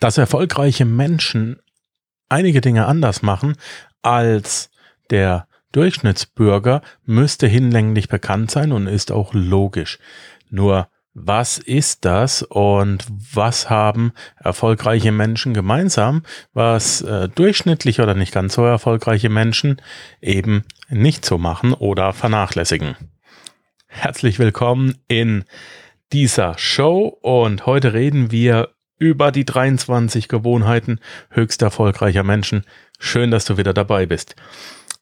dass erfolgreiche Menschen einige Dinge anders machen als der Durchschnittsbürger, müsste hinlänglich bekannt sein und ist auch logisch. Nur was ist das und was haben erfolgreiche Menschen gemeinsam, was äh, durchschnittlich oder nicht ganz so erfolgreiche Menschen eben nicht so machen oder vernachlässigen. Herzlich willkommen in dieser Show und heute reden wir über die 23 Gewohnheiten höchst erfolgreicher Menschen. Schön, dass du wieder dabei bist.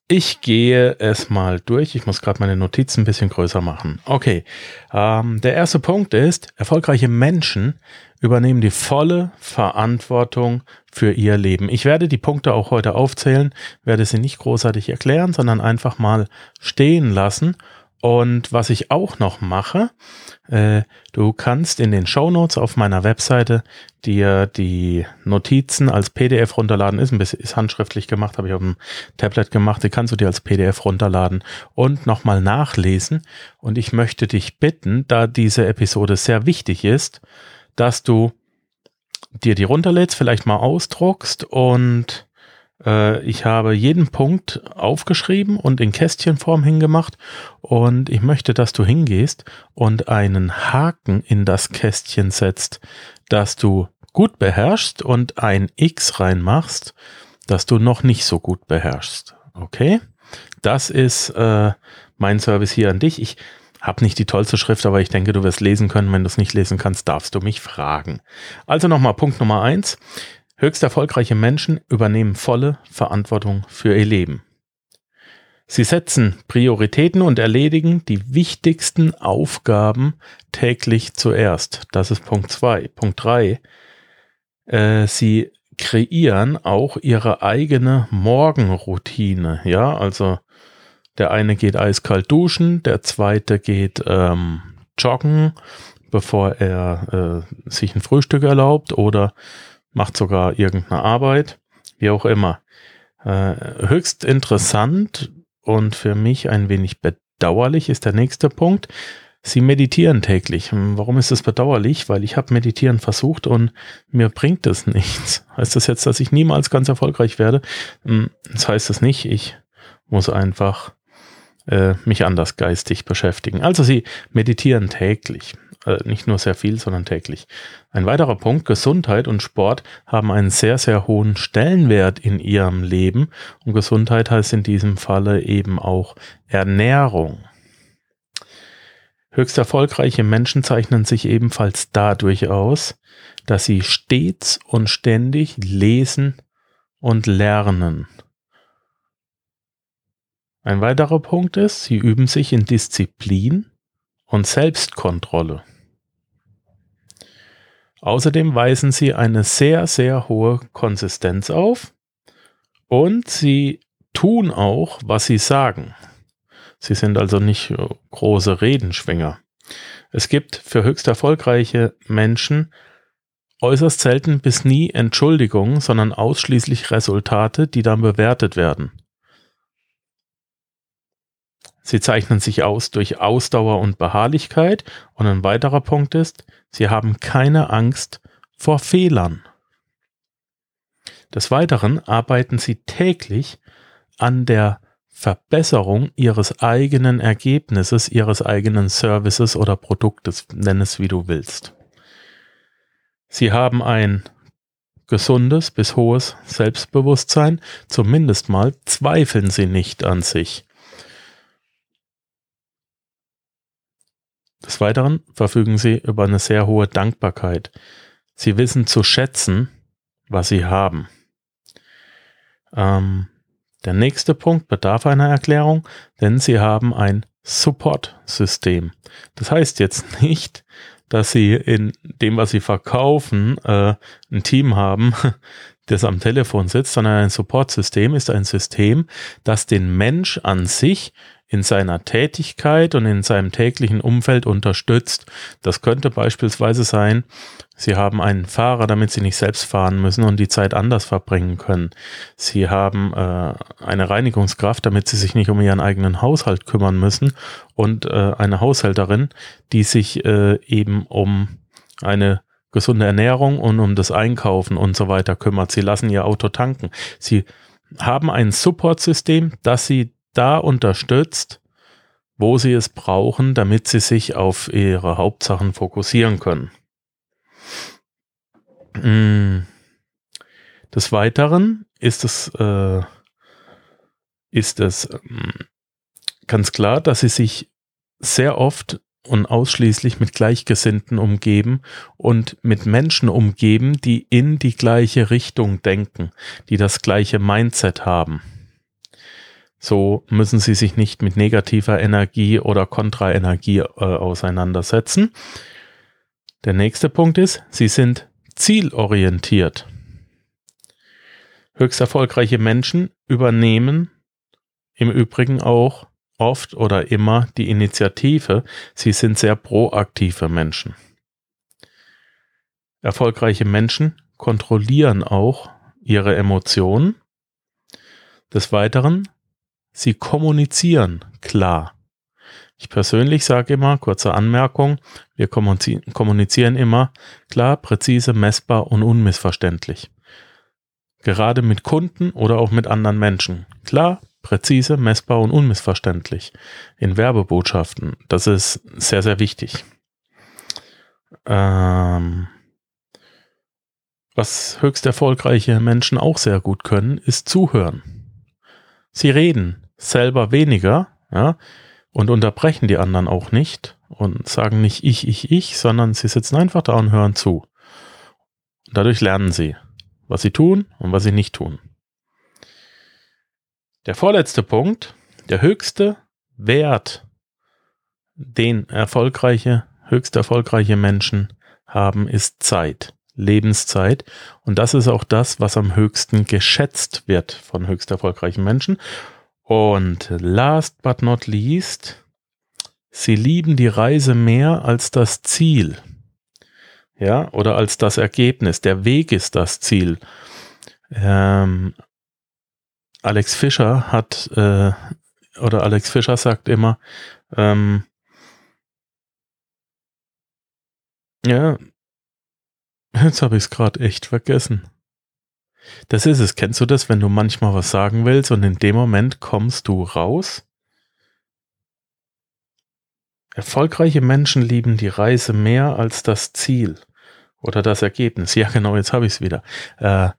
Ich gehe es mal durch. Ich muss gerade meine Notizen ein bisschen größer machen. Okay, ähm, der erste Punkt ist, erfolgreiche Menschen übernehmen die volle Verantwortung für ihr Leben. Ich werde die Punkte auch heute aufzählen, werde sie nicht großartig erklären, sondern einfach mal stehen lassen und was ich auch noch mache, äh, du kannst in den Show Notes auf meiner Webseite dir die Notizen als PDF runterladen. Ist ein bisschen ist handschriftlich gemacht, habe ich auf dem Tablet gemacht. Die kannst du dir als PDF runterladen und nochmal nachlesen. Und ich möchte dich bitten, da diese Episode sehr wichtig ist, dass du dir die runterlädst, vielleicht mal ausdruckst und ich habe jeden Punkt aufgeschrieben und in Kästchenform hingemacht und ich möchte, dass du hingehst und einen Haken in das Kästchen setzt, dass du gut beherrschst und ein X reinmachst, dass du noch nicht so gut beherrschst. Okay? Das ist äh, mein Service hier an dich. Ich habe nicht die tollste Schrift, aber ich denke, du wirst lesen können. Wenn du es nicht lesen kannst, darfst du mich fragen. Also nochmal Punkt Nummer eins. Höchst erfolgreiche Menschen übernehmen volle Verantwortung für ihr Leben. Sie setzen Prioritäten und erledigen die wichtigsten Aufgaben täglich zuerst. Das ist Punkt zwei. Punkt drei. Äh, sie kreieren auch ihre eigene Morgenroutine. Ja, also der eine geht eiskalt duschen, der zweite geht ähm, joggen, bevor er äh, sich ein Frühstück erlaubt oder macht sogar irgendeine Arbeit, wie auch immer. Äh, höchst interessant und für mich ein wenig bedauerlich ist der nächste Punkt. Sie meditieren täglich. Hm, warum ist das bedauerlich? Weil ich habe meditieren versucht und mir bringt es nichts. Heißt das jetzt, dass ich niemals ganz erfolgreich werde? Hm, das heißt es nicht. Ich muss einfach äh, mich anders geistig beschäftigen. Also sie meditieren täglich. Äh, nicht nur sehr viel, sondern täglich. Ein weiterer Punkt, Gesundheit und Sport haben einen sehr, sehr hohen Stellenwert in ihrem Leben. Und Gesundheit heißt in diesem Falle eben auch Ernährung. Höchst erfolgreiche Menschen zeichnen sich ebenfalls dadurch aus, dass sie stets und ständig lesen und lernen. Ein weiterer Punkt ist, sie üben sich in Disziplin und Selbstkontrolle. Außerdem weisen sie eine sehr, sehr hohe Konsistenz auf und sie tun auch, was sie sagen. Sie sind also nicht äh, große Redenschwinger. Es gibt für höchst erfolgreiche Menschen äußerst selten bis nie Entschuldigungen, sondern ausschließlich Resultate, die dann bewertet werden. Sie zeichnen sich aus durch Ausdauer und Beharrlichkeit und ein weiterer Punkt ist, sie haben keine Angst vor Fehlern. Des Weiteren arbeiten sie täglich an der Verbesserung ihres eigenen Ergebnisses, ihres eigenen Services oder Produktes, nenn es wie du willst. Sie haben ein gesundes bis hohes Selbstbewusstsein, zumindest mal zweifeln sie nicht an sich. Des Weiteren verfügen sie über eine sehr hohe Dankbarkeit. Sie wissen zu schätzen, was sie haben. Ähm, der nächste Punkt bedarf einer Erklärung, denn sie haben ein Support-System. Das heißt jetzt nicht, dass sie in dem, was sie verkaufen, äh, ein Team haben, das am Telefon sitzt, sondern ein Support-System ist ein System, das den Mensch an sich in seiner Tätigkeit und in seinem täglichen Umfeld unterstützt. Das könnte beispielsweise sein, Sie haben einen Fahrer, damit Sie nicht selbst fahren müssen und die Zeit anders verbringen können. Sie haben äh, eine Reinigungskraft, damit Sie sich nicht um Ihren eigenen Haushalt kümmern müssen und äh, eine Haushälterin, die sich äh, eben um eine gesunde Ernährung und um das Einkaufen und so weiter kümmert. Sie lassen ihr Auto tanken. Sie haben ein Support-System, das sie da unterstützt, wo sie es brauchen, damit sie sich auf ihre Hauptsachen fokussieren können. Mm. Des Weiteren ist es, äh, ist es ähm, ganz klar, dass sie sich sehr oft und ausschließlich mit Gleichgesinnten umgeben und mit Menschen umgeben, die in die gleiche Richtung denken, die das gleiche Mindset haben. So müssen sie sich nicht mit negativer Energie oder Kontraenergie äh, auseinandersetzen. Der nächste Punkt ist, sie sind zielorientiert. Höchst erfolgreiche Menschen übernehmen im Übrigen auch oft oder immer die Initiative. Sie sind sehr proaktive Menschen. Erfolgreiche Menschen kontrollieren auch ihre Emotionen. Des Weiteren, sie kommunizieren klar. Ich persönlich sage immer, kurze Anmerkung, wir kommunizieren immer klar, präzise, messbar und unmissverständlich. Gerade mit Kunden oder auch mit anderen Menschen. Klar, präzise, messbar und unmissverständlich in Werbebotschaften. Das ist sehr, sehr wichtig. Ähm, was höchst erfolgreiche Menschen auch sehr gut können, ist zuhören. Sie reden selber weniger, ja, und unterbrechen die anderen auch nicht und sagen nicht ich, ich, ich, sondern sie sitzen einfach da und hören zu. Dadurch lernen sie, was sie tun und was sie nicht tun. Der vorletzte Punkt, der höchste Wert, den erfolgreiche, höchst erfolgreiche Menschen haben, ist Zeit, Lebenszeit. Und das ist auch das, was am höchsten geschätzt wird von höchst erfolgreichen Menschen. Und last but not least, sie lieben die Reise mehr als das Ziel. Ja, oder als das Ergebnis. Der Weg ist das Ziel. Ähm, Alex Fischer hat, äh, oder Alex Fischer sagt immer, ähm, ja, jetzt habe ich es gerade echt vergessen. Das ist es. Kennst du das, wenn du manchmal was sagen willst und in dem Moment kommst du raus? Erfolgreiche Menschen lieben die Reise mehr als das Ziel oder das Ergebnis. Ja, genau, jetzt habe ich es wieder. Äh,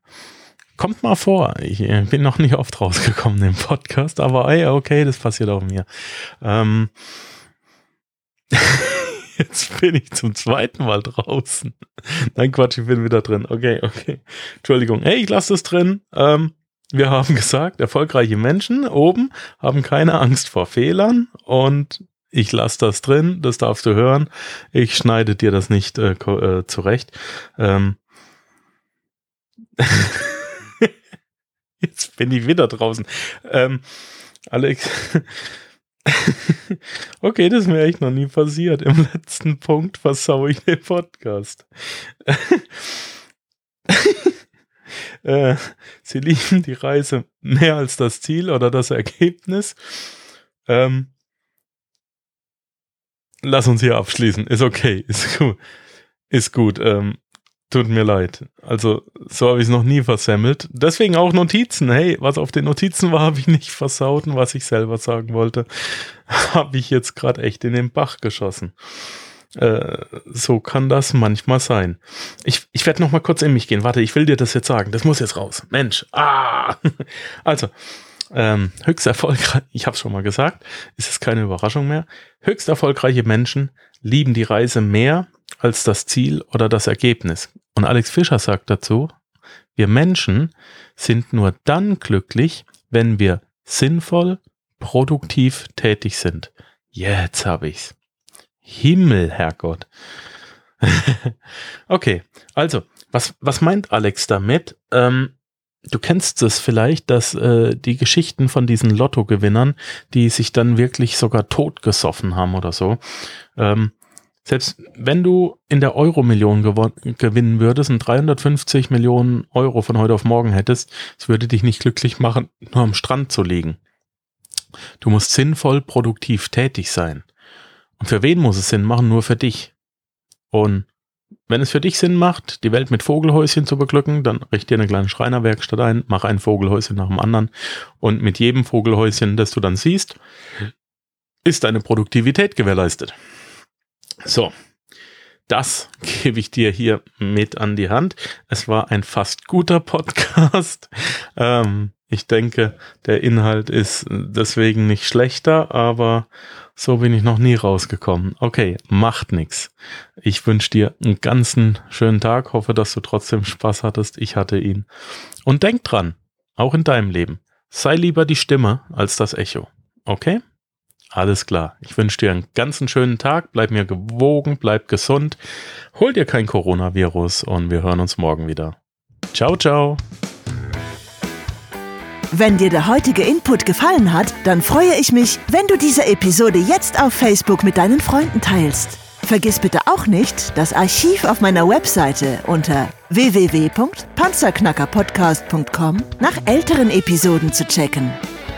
Kommt mal vor. Ich äh, bin noch nicht oft rausgekommen im Podcast, aber ey, okay, das passiert auch mir. Ähm, Jetzt bin ich zum zweiten Mal draußen. Nein, Quatsch, ich bin wieder drin. Okay, okay. Entschuldigung. Hey, ich lasse das drin. Ähm, wir haben gesagt, erfolgreiche Menschen oben haben keine Angst vor Fehlern und ich lasse das drin, das darfst du hören. Ich schneide dir das nicht äh, äh, zurecht. Ähm, Jetzt bin ich wieder draußen. Ähm, Alex. okay, das ist mir echt noch nie passiert. Im letzten Punkt versau ich den Podcast. äh, sie lieben die Reise mehr als das Ziel oder das Ergebnis. Ähm, lass uns hier abschließen. Ist okay. Ist gut. Ist gut. Ähm, Tut mir leid. Also, so habe ich es noch nie versemmelt. Deswegen auch Notizen. Hey, was auf den Notizen war, habe ich nicht versaut und was ich selber sagen wollte, habe ich jetzt gerade echt in den Bach geschossen. Äh, so kann das manchmal sein. Ich, ich werde noch mal kurz in mich gehen. Warte, ich will dir das jetzt sagen. Das muss jetzt raus. Mensch. Ah. Also, ähm, höchst erfolgreich, ich habe es schon mal gesagt, ist es keine Überraschung mehr. Höchst erfolgreiche Menschen lieben die Reise mehr als das Ziel oder das Ergebnis. Und Alex Fischer sagt dazu, wir Menschen sind nur dann glücklich, wenn wir sinnvoll, produktiv tätig sind. Jetzt habe ich's. Himmel, Herrgott. okay, also, was, was meint Alex damit? Ähm, du kennst es vielleicht, dass äh, die Geschichten von diesen Lottogewinnern, die sich dann wirklich sogar totgesoffen haben oder so, ähm, selbst wenn du in der Euro-Million gewinnen würdest und 350 Millionen Euro von heute auf morgen hättest, es würde dich nicht glücklich machen, nur am Strand zu liegen. Du musst sinnvoll produktiv tätig sein. Und für wen muss es Sinn machen? Nur für dich. Und wenn es für dich Sinn macht, die Welt mit Vogelhäuschen zu beglücken, dann richte dir eine kleine Schreinerwerkstatt ein, mach ein Vogelhäuschen nach dem anderen und mit jedem Vogelhäuschen, das du dann siehst, ist deine Produktivität gewährleistet. So, das gebe ich dir hier mit an die Hand. Es war ein fast guter Podcast. Ähm, ich denke, der Inhalt ist deswegen nicht schlechter, aber so bin ich noch nie rausgekommen. Okay, macht nix. Ich wünsche dir einen ganzen schönen Tag. Hoffe, dass du trotzdem Spaß hattest. Ich hatte ihn. Und denk dran, auch in deinem Leben, sei lieber die Stimme als das Echo. Okay? Alles klar. Ich wünsche dir einen ganzen schönen Tag. Bleib mir gewogen, bleib gesund. Hol dir kein Coronavirus und wir hören uns morgen wieder. Ciao, ciao. Wenn dir der heutige Input gefallen hat, dann freue ich mich, wenn du diese Episode jetzt auf Facebook mit deinen Freunden teilst. Vergiss bitte auch nicht, das Archiv auf meiner Webseite unter www.panzerknackerpodcast.com nach älteren Episoden zu checken.